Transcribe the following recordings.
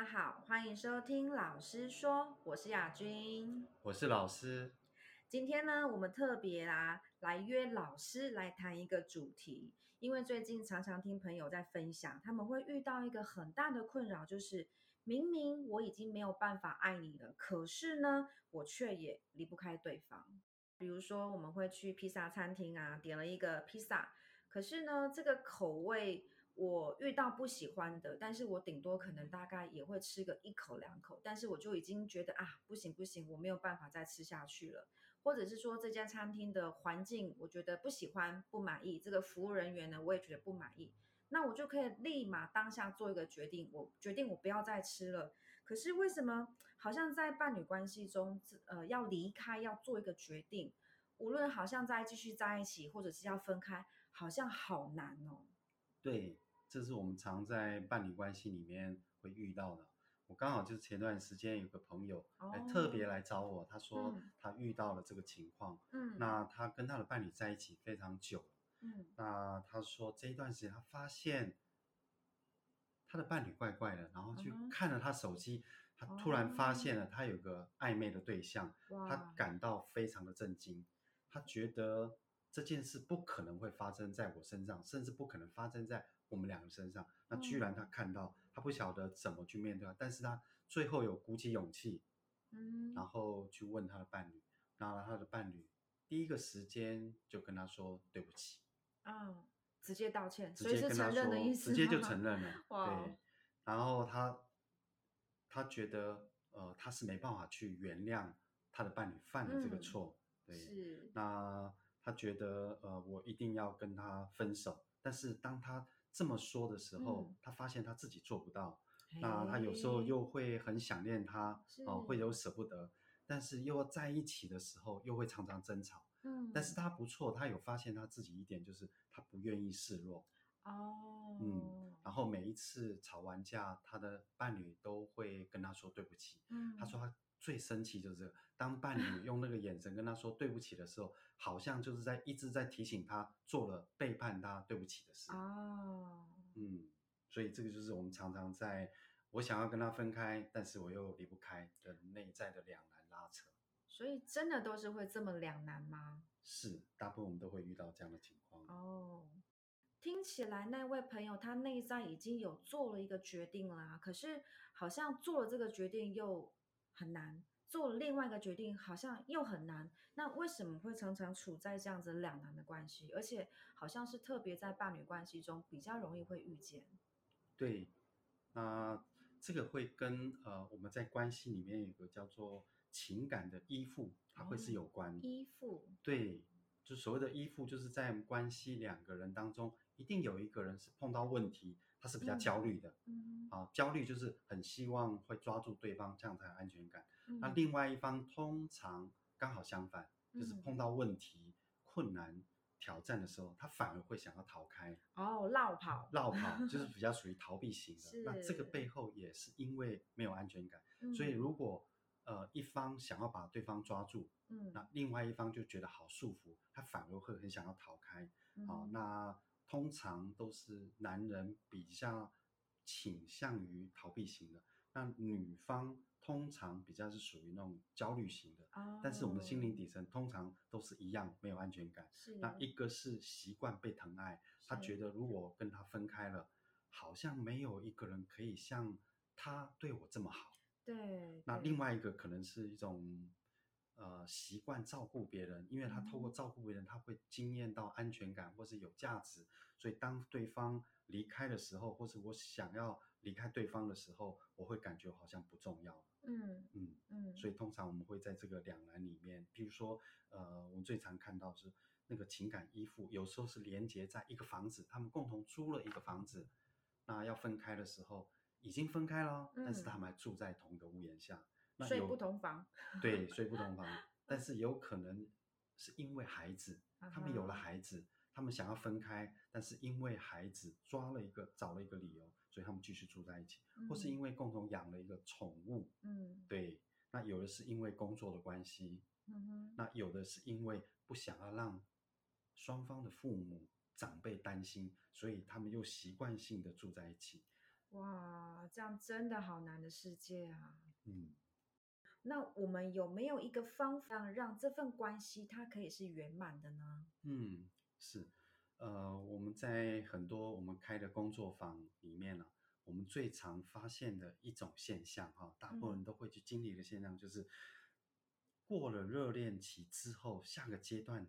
家好，欢迎收听老师说，我是亚军，我是老师。今天呢，我们特别啊来约老师来谈一个主题，因为最近常常听朋友在分享，他们会遇到一个很大的困扰，就是明明我已经没有办法爱你了，可是呢，我却也离不开对方。比如说，我们会去披萨餐厅啊，点了一个披萨，可是呢，这个口味我遇到不喜欢的，但是我顶多可能大概也会吃个一口两口，但是我就已经觉得啊，不行不行，我没有办法再吃下去了。或者是说，这家餐厅的环境我觉得不喜欢、不满意，这个服务人员呢，我也觉得不满意。那我就可以立马当下做一个决定，我决定我不要再吃了。可是为什么好像在伴侣关系中，呃，要离开要做一个决定，无论好像再继续在一起，或者是要分开，好像好难哦。对，这是我们常在伴侣关系里面会遇到的。我刚好就是前段时间有个朋友来特别来找我，他说他遇到了这个情况。嗯，那他跟他的伴侣在一起非常久。嗯，那他说这一段时间他发现他的伴侣怪怪的，然后去看了他手机，他突然发现了他有个暧昧的对象，他感到非常的震惊，他觉得这件事不可能会发生在我身上，甚至不可能发生在我们两个身上。那居然他看到，他不晓得怎么去面对他，但是他最后有鼓起勇气，嗯，然后去问他的伴侣，然后他的伴侣第一个时间就跟他说对不起。嗯，直接道歉，直接跟他说，直接就承认了。哇对，然后他他觉得呃他是没办法去原谅他的伴侣犯了这个错，嗯、对，是。那他觉得呃我一定要跟他分手，但是当他这么说的时候，嗯、他发现他自己做不到。那他有时候又会很想念他，哦、呃，会有舍不得，但是又要在一起的时候又会常常争吵。嗯，但是他不错，他有发现他自己一点，就是他不愿意示弱。哦，嗯，然后每一次吵完架，他的伴侣都会跟他说对不起。嗯，他说他最生气就是这个，当伴侣用那个眼神跟他说对不起的时候，好像就是在一直在提醒他做了背叛他对不起的事。哦，嗯，所以这个就是我们常常在我想要跟他分开，但是我又离不开的内在的两难拉扯。所以真的都是会这么两难吗？是，大部分我们都会遇到这样的情况。哦，听起来那位朋友他内在已经有做了一个决定啦，可是好像做了这个决定又很难，做了另外一个决定好像又很难。那为什么会常常处在这样子两难的关系？而且好像是特别在伴侣关系中比较容易会遇见。对，那、呃、这个会跟呃我们在关系里面有个叫做。情感的依附，它会是有关的。依附，对，就所谓的依附，就是在关系两个人当中，一定有一个人是碰到问题，他是比较焦虑的。嗯，啊，焦虑就是很希望会抓住对方，这样才有安全感。嗯，那另外一方通常刚好相反，就是碰到问题、困难、挑战的时候，他反而会想要逃开。哦，落跑，落跑就是比较属于逃避型的。那这个背后也是因为没有安全感，所以如果。呃，一方想要把对方抓住，嗯，那另外一方就觉得好束缚，他反而会很想要逃开。嗯、好，那通常都是男人比较倾向于逃避型的，那女方通常比较是属于那种焦虑型的。哦、但是我们的心灵底层通常都是一样，没有安全感。是，那一个是习惯被疼爱，他觉得如果跟他分开了，好像没有一个人可以像他对我这么好。对，那另外一个可能是一种，呃，习惯照顾别人，因为他透过照顾别人，他会经验到安全感或是有价值，所以当对方离开的时候，或是我想要离开对方的时候，我会感觉好像不重要。嗯嗯嗯，所以通常我们会在这个两难里面，比如说，呃，我们最常看到是那个情感依附，有时候是连接在一个房子，他们共同租了一个房子，那要分开的时候。已经分开了，但是他们还住在同一个屋檐下，嗯、那睡不同房。对，睡不同房，但是有可能是因为孩子，他们有了孩子，他们想要分开，但是因为孩子抓了一个找了一个理由，所以他们继续住在一起，嗯、或是因为共同养了一个宠物，嗯，对，那有的是因为工作的关系，嗯哼，那有的是因为不想要让双方的父母长辈担心，所以他们又习惯性的住在一起。哇，这样真的好难的世界啊！嗯，那我们有没有一个方法让这份关系它可以是圆满的呢？嗯，是，呃，我们在很多我们开的工作坊里面呢、啊，我们最常发现的一种现象哈，大部分人都会去经历的现象就是，过了热恋期之后，下个阶段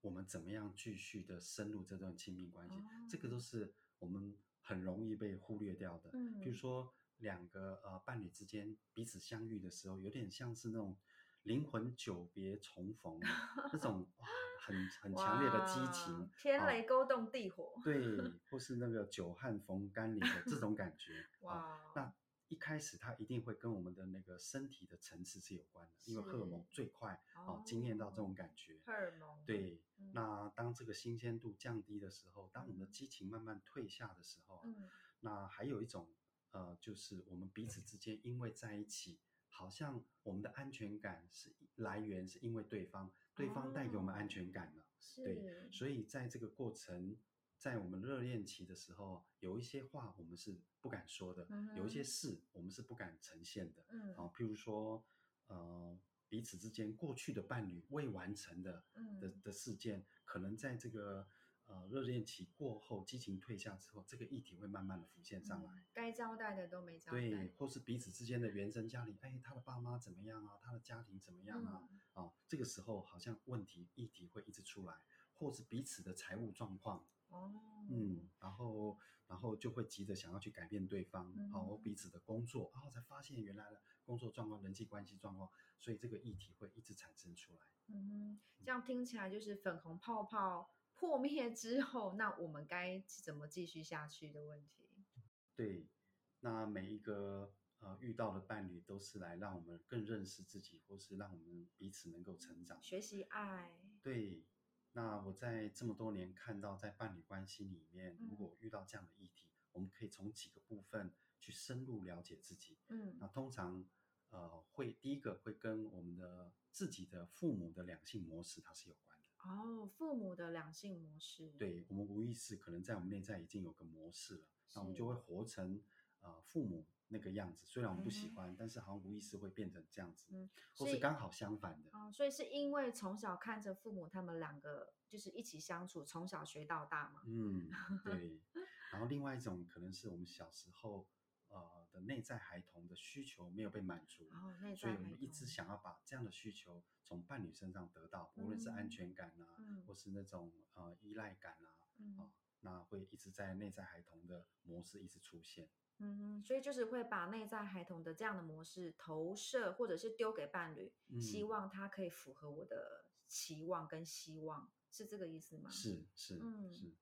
我们怎么样继续的深入这段亲密关系？哦、这个都是我们。很容易被忽略掉的，嗯，比如说两个呃伴侣之间彼此相遇的时候，有点像是那种灵魂久别重逢 那种哇，很很强烈的激情，天雷勾动地火，哦，对，或是那个久旱逢甘霖的这种感觉，哇，哦，那。一开始它一定会跟我们的那个身体的层次是有关的，因为荷尔蒙最快哦惊艳到这种感觉。荷尔蒙。对，嗯、那当这个新鲜度降低的时候，当我们的激情慢慢退下的时候，嗯、那还有一种呃，就是我们彼此之间因为在一起，好像我们的安全感是来源是因为对方，对方带给我们安全感了。是。对，所以在这个过程。在我们热恋期的时候，有一些话我们是不敢说的，嗯、有一些事我们是不敢呈现的。嗯，啊，譬如说，呃，彼此之间过去的伴侣未完成的、嗯、的的事件，可能在这个呃热恋期过后，激情退下之后，这个议题会慢慢的浮现上来。嗯、该交代的都没交代。对，或是彼此之间的原生家庭，哎，他的爸妈怎么样啊？他的家庭怎么样啊？嗯、啊，这个时候好像问题议题会一直出来，或是彼此的财务状况。哦，嗯，然后，然后就会急着想要去改变对方，然后、嗯、彼此的工作，然后才发现原来的工作状况、人际关系状况，所以这个议题会一直产生出来。嗯，这样听起来就是粉红泡泡破灭之后，那我们该怎么继续下去的问题？对，那每一个呃遇到的伴侣都是来让我们更认识自己，或是让我们彼此能够成长、学习爱。对。那我在这么多年看到，在伴侣关系里面，如果遇到这样的议题，嗯、我们可以从几个部分去深入了解自己。嗯，那通常，呃，会第一个会跟我们的自己的父母的两性模式它是有关的。哦，父母的两性模式。对，我们无意识可能在我们内在已经有个模式了，那我们就会活成呃父母那个样子。虽然我们不喜欢，嗯、但是好像无意识会变成这样子。嗯，或是刚好相反的。哦，所以是因为从小看着父母他们两个就是一起相处，从小学到大嘛。嗯，对。然后另外一种可能是我们小时候呃的内在孩童的需求没有被满足，哦、所以我们一直想要把这样的需求从伴侣身上得到，嗯、无论是安全感啊，嗯、或是那种呃依赖感啊，啊、那会一直在内在孩童的模式一直出现。嗯，所以就是会把内在孩童的这样的模式投射，或者是丢给伴侣，嗯、希望他可以符合我的期望跟希望，是这个意思吗？是是、嗯、是。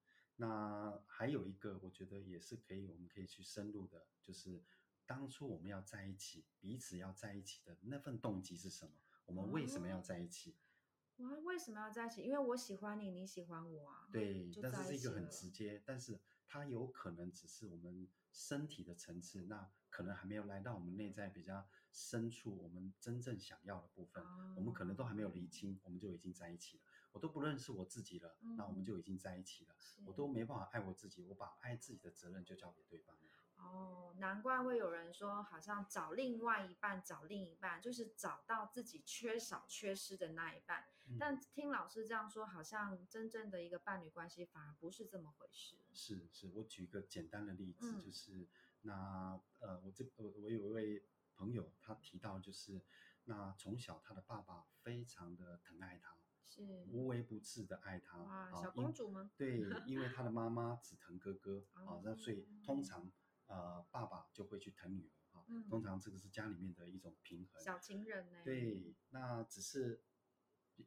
那还有一个，我觉得也是可以，我们可以去深入的，就是当初我们要在一起，彼此要在一起的那份动机是什么？我们为什么要在一起？哇、哦，为什么要在一起？因为我喜欢你，你喜欢我啊。对，但是是一个很直接，但是它有可能只是我们。身体的层次，那可能还没有来到我们内在比较深处，我们真正想要的部分，哦、我们可能都还没有理清，我们就已经在一起了。我都不认识我自己了，嗯、那我们就已经在一起了。我都没办法爱我自己，我把爱自己的责任就交给对方了。哦，难怪会有人说，好像找另外一半，找另一半就是找到自己缺少、缺失的那一半。嗯、但听老师这样说，好像真正的一个伴侣关系反而不是这么回事。是是，我举一个简单的例子，嗯、就是那呃，我这我我有一位朋友，他提到就是那从小他的爸爸非常的疼爱他，是无微不至的爱他。啊，小公主吗？对，因为她的妈妈只疼哥哥啊，那所以通常。呃，爸爸就会去疼女儿哈，嗯、通常这个是家里面的一种平衡。小情人呢？对，那只是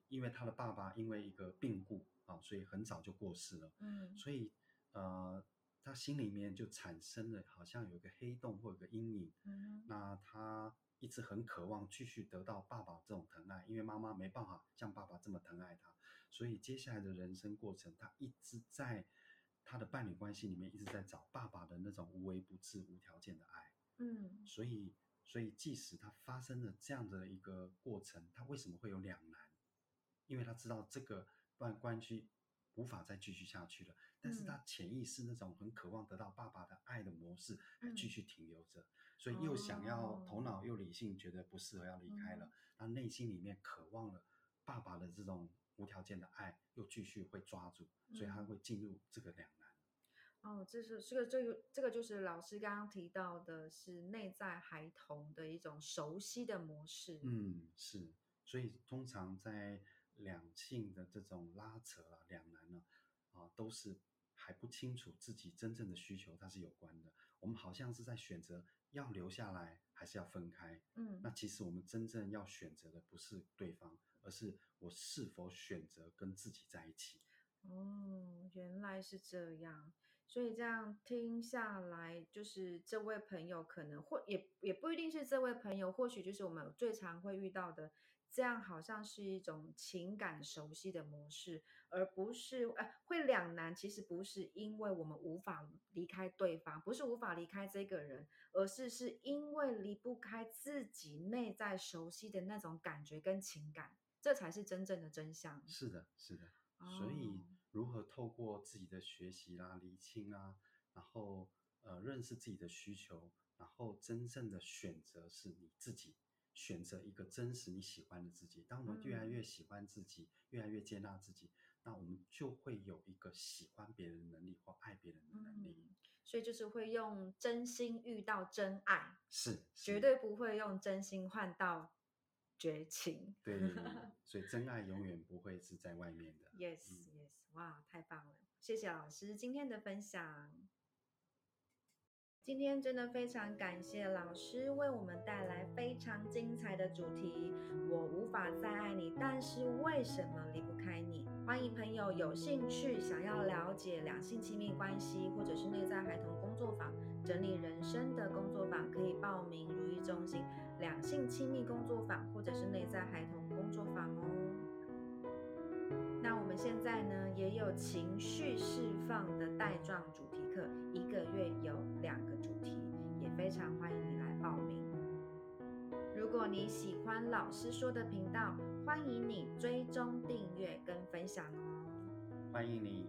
因为他的爸爸因为一个病故啊，所以很早就过世了。嗯，所以呃，他心里面就产生了好像有一个黑洞或者一个阴影。嗯，那他一直很渴望继续得到爸爸这种疼爱，因为妈妈没办法像爸爸这么疼爱他，所以接下来的人生过程，他一直在。他的伴侣关系里面一直在找爸爸的那种无微不至、无条件的爱，嗯，所以，所以即使他发生了这样的一个过程，他为什么会有两难？因为他知道这个关关系无法再继续下去了，但是他潜意识那种很渴望得到爸爸的爱的模式还继续停留着，嗯、所以又想要头脑又理性觉得不适合要离开了，那、嗯、内心里面渴望了爸爸的这种无条件的爱又继续会抓住，所以他会进入这个两难。哦，这是这个这个这个就是老师刚刚提到的是内在孩童的一种熟悉的模式。嗯，是，所以通常在。两性的这种拉扯啊，两难呢，啊，都是还不清楚自己真正的需求，它是有关的。我们好像是在选择要留下来还是要分开。嗯，那其实我们真正要选择的不是对方，而是我是否选择跟自己在一起。哦，原来是这样。所以这样听下来，就是这位朋友可能或也也不一定是这位朋友，或许就是我们最常会遇到的。这样好像是一种情感熟悉的模式，而不是呃会两难。其实不是因为我们无法离开对方，不是无法离开这个人，而是是因为离不开自己内在熟悉的那种感觉跟情感，这才是真正的真相。是的，是的。所以如何透过自己的学习啦、厘清啊，然后呃认识自己的需求，然后真正的选择是你自己。选择一个真实你喜欢的自己。当我们越来越喜欢自己，嗯、越来越接纳自己，那我们就会有一个喜欢别人的能力或爱别人的能力。嗯、所以就是会用真心遇到真爱，是，是绝对不会用真心换到绝情。对，所以真爱永远不会是在外面的。Yes, yes，哇，太棒了！谢谢老师今天的分享。今天真的非常感谢老师为我们带来非常精彩的主题。我无法再爱你，但是为什么离不开你？欢迎朋友有兴趣想要了解两性亲密关系，或者是内在孩童工作坊、整理人生的工作坊，可以报名如意中心两性亲密工作坊，或者是内在孩童工作坊哦。那我们现在呢，也有情绪释放的带状主题课，一个月如果你喜欢老师说的频道，欢迎你追踪订阅跟分享哦。欢迎你。